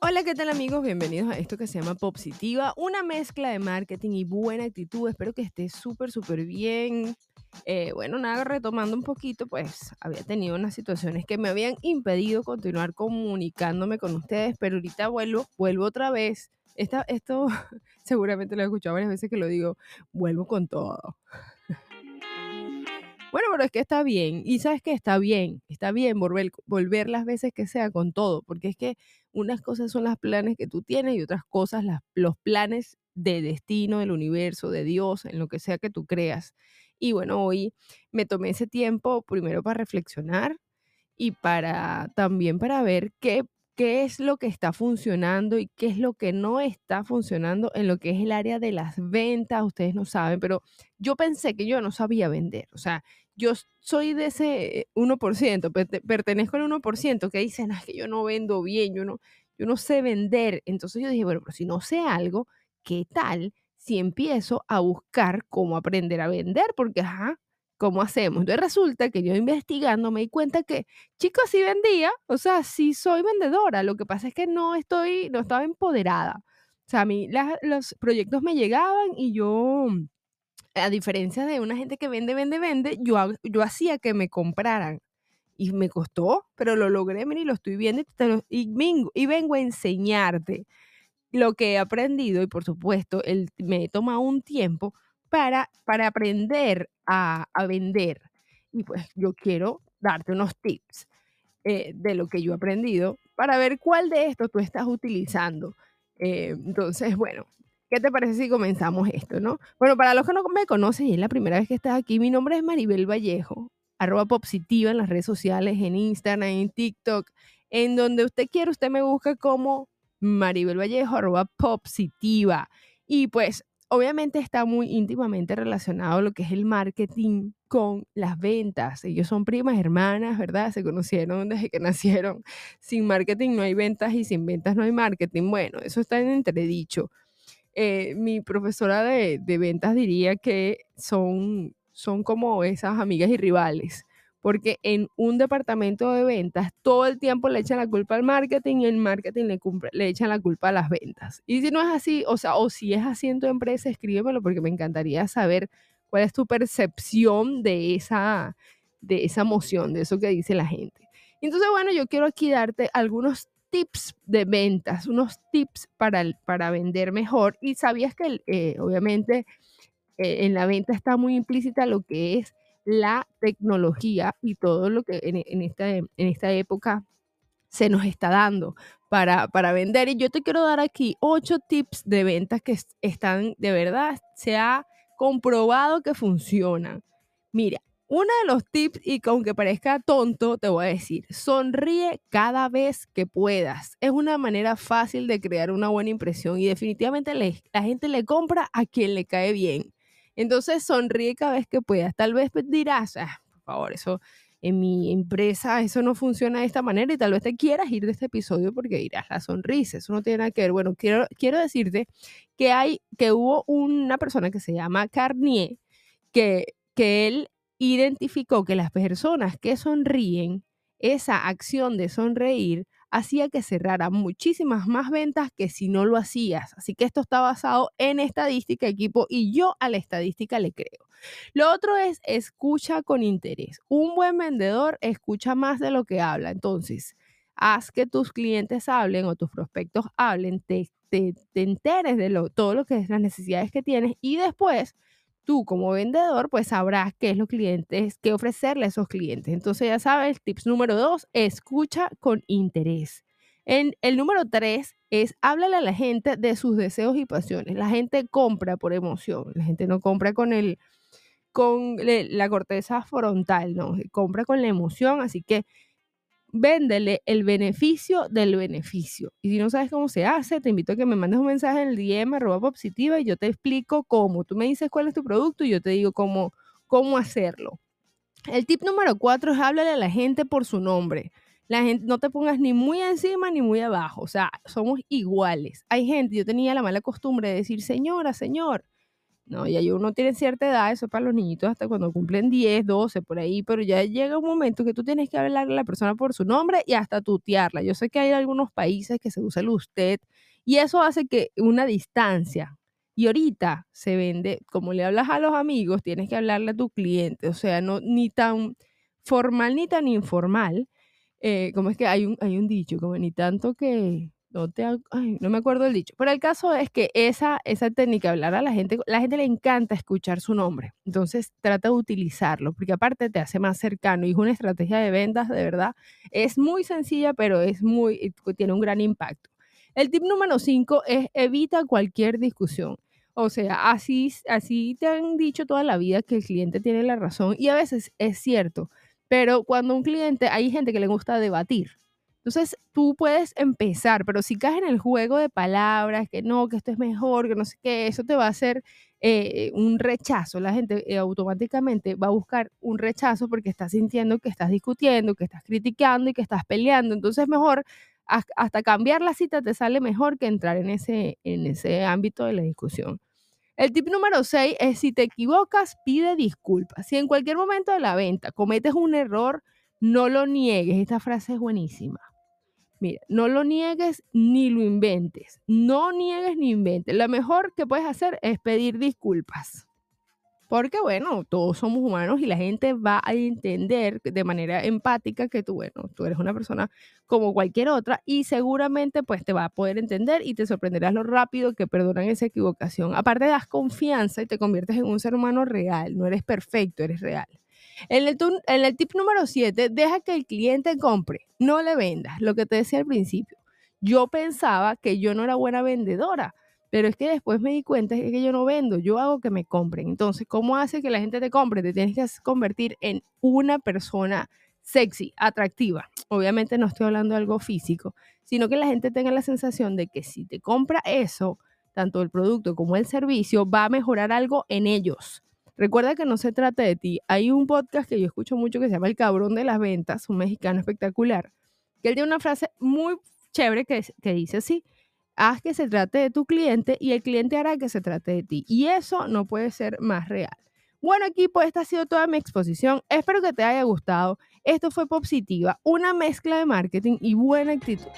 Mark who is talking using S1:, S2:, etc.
S1: Hola, ¿qué tal amigos? Bienvenidos a esto que se llama Positiva, una mezcla de marketing y buena actitud. Espero que esté súper, súper bien. Eh, bueno, nada, retomando un poquito, pues había tenido unas situaciones que me habían impedido continuar comunicándome con ustedes, pero ahorita vuelvo, vuelvo otra vez. Esta, esto seguramente lo he escuchado varias veces que lo digo, vuelvo con todo. Bueno, pero es que está bien. Y sabes que está bien. Está bien volver, volver las veces que sea con todo. Porque es que unas cosas son los planes que tú tienes y otras cosas las, los planes de destino, del universo, de Dios, en lo que sea que tú creas. Y bueno, hoy me tomé ese tiempo primero para reflexionar y para también para ver qué, qué es lo que está funcionando y qué es lo que no está funcionando en lo que es el área de las ventas. Ustedes no saben, pero yo pensé que yo no sabía vender. O sea, yo soy de ese 1%, pertenezco al 1% que dicen, es que yo no vendo bien, yo no, yo no sé vender. Entonces yo dije, bueno, pero si no sé algo, ¿qué tal si empiezo a buscar cómo aprender a vender? Porque, ajá, ¿cómo hacemos? Entonces resulta que yo investigando me di cuenta que, chicos, sí vendía, o sea, sí soy vendedora. Lo que pasa es que no estoy, no estaba empoderada. O sea, a mí los proyectos me llegaban y yo a diferencia de una gente que vende, vende, vende, yo, yo hacía que me compraran. Y me costó, pero lo logré, mira, y lo estoy viendo y, vengo, y vengo a enseñarte lo que he aprendido. Y por supuesto, el, me he tomado un tiempo para, para aprender a, vender. Y pues yo quiero darte unos tips eh, de lo que yo he aprendido para ver cuál de estos tú estás utilizando. Eh, entonces, bueno, ¿Qué te parece si comenzamos esto, no? Bueno, para los que no me conocen y es la primera vez que estás aquí, mi nombre es Maribel Vallejo, arroba Popsitiva en las redes sociales, en Instagram, en TikTok, en donde usted quiera, usted me busca como Maribel Vallejo, arroba Popsitiva. Y pues, obviamente está muy íntimamente relacionado lo que es el marketing con las ventas. Ellos son primas, hermanas, ¿verdad? Se conocieron desde que nacieron. Sin marketing no hay ventas y sin ventas no hay marketing. Bueno, eso está en entredicho. Eh, mi profesora de, ventas diría que son, son como esas amigas y rivales, porque en un departamento de ventas todo el tiempo le echan la culpa al marketing y el marketing le, le echan la culpa a las ventas. Y si no es así, o sea, o si es así en tu empresa, escríbemelo porque me encantaría saber cuál es tu percepción de esa, de esa emoción, de eso que dice la gente. Entonces, bueno, yo quiero aquí darte algunos tips de ventas, unos tips para, para vender mejor. Y sabías que eh, obviamente eh, en la venta está muy implícita lo que es la tecnología y todo lo que en, esta, en esta época se nos está dando para, para vender. Y yo te quiero dar aquí ocho tips de ventas que están de verdad, se ha comprobado que funcionan. Mira, uno de los tips, y aunque parezca tonto, te voy a decir, sonríe cada vez que puedas. Es una manera fácil de crear una buena impresión y definitivamente la gente le compra a quien le cae bien. Entonces, sonríe cada vez que puedas. Tal vez dirás, ah, por favor, eso en mi empresa, eso no funciona de esta manera y tal vez te quieras ir de este episodio porque dirás la sonrisa, eso no tiene nada que ver. Bueno, quiero, quiero decirte que hay, que hubo una persona que se llama Carnier, que, que él identificó que las personas que sonríen, esa acción de sonreír, hacía que cerrara muchísimas más ventas que si no lo hacías. Así que esto está basado en estadística, equipo, y yo a la estadística le creo. Lo otro es escucha con interés. Un buen vendedor escucha más de lo que habla. Entonces, haz que tus clientes hablen o tus prospectos hablen, te, te, enteres de lo, todo lo que es las necesidades que tienes y después tú como vendedor pues sabrás qué es lo clientes, qué ofrecerle a esos clientes. Entonces ya sabes, tips número dos, escucha con interés. En, el número tres es háblale a la gente de sus deseos y pasiones. La gente compra por emoción, la gente no compra con el con la corteza frontal, no, compra con la emoción, así que véndele el beneficio del beneficio. Y si no sabes cómo se hace, te invito a que me mandes un mensaje en el DM arroba positiva y yo te explico cómo. Tú me dices cuál es tu producto y yo te digo cómo, cómo hacerlo. El tip número cuatro es háblale a la gente por su nombre. La gente, no te pongas ni muy encima ni muy abajo. O sea, somos iguales. Hay gente, yo tenía la mala costumbre de decir, señora, señor, ¿no? Y ahí uno tiene cierta edad, eso es para los niñitos hasta cuando cumplen 10, 12, por ahí, pero ya llega un momento que tú tienes que hablarle a la persona por su nombre y hasta tutearla. Yo sé que hay algunos países que se usa el usted y eso hace que una distancia. Y ahorita se vende, como le hablas a los amigos, tienes que hablarle a tu cliente, o sea, no ni tan formal ni tan informal. Eh, como es que hay un, hay un dicho, como ni tanto que, no te, no me acuerdo el dicho, pero el caso es que esa, esa técnica, hablar a la gente, la gente le encanta escuchar su nombre, entonces trata de utilizarlo, porque aparte te hace más cercano y es una estrategia de ventas, de verdad, es muy sencilla, pero es muy, tiene un gran impacto. El tip número 5 es evita cualquier discusión. O sea, así, así te han dicho toda la vida que el cliente tiene la razón y a veces es cierto, pero cuando un cliente, hay gente que le gusta debatir, entonces, tú puedes empezar, pero si caes en el juego de palabras, que no, que esto es mejor, que no sé qué, eso te va a hacer eh, un rechazo. La gente eh, automáticamente va a buscar un rechazo porque está sintiendo que estás discutiendo, que estás criticando y que estás peleando. Entonces, mejor hasta cambiar la cita te sale mejor que entrar en ese, en ese ámbito de la discusión. El tip número 6 es si te equivocas, pide disculpas. Si en cualquier momento de la venta cometes un error, no lo niegues. Esta frase es buenísima. Mira, no lo niegues ni lo inventes. No niegues ni inventes. Lo mejor que puedes hacer es pedir disculpas. Porque, bueno, todos somos humanos y la gente va a entender de manera empática que tú, bueno, tú eres una persona como cualquier otra y seguramente pues te va a poder entender y te sorprenderás lo rápido que perdonan esa equivocación. Aparte das confianza y te conviertes en un ser humano real. No eres perfecto, eres real. En el, tip número 7, deja que el cliente compre, no le vendas, lo que te decía al principio. Yo pensaba que yo no era buena vendedora, pero es que después me di cuenta que yo no vendo, yo hago que me compren. Entonces, ¿cómo hace que la gente te compre? Te tienes que convertir en una persona sexy, atractiva. Obviamente no estoy hablando de algo físico, sino que la gente tenga la sensación de que si te compra eso, tanto el producto como el servicio, va a mejorar algo en ellos. Recuerda que no se trata de ti. Hay un podcast que yo escucho mucho que se llama El Cabrón de las Ventas, un mexicano espectacular, que él tiene una frase muy chévere que, que dice así, haz que se trate de tu cliente y el cliente hará que se trate de ti. Y eso no puede ser más real. Bueno, equipo, esta ha sido toda mi exposición. Espero que te haya gustado. Esto fue Positiva, una mezcla de marketing y buena actitud.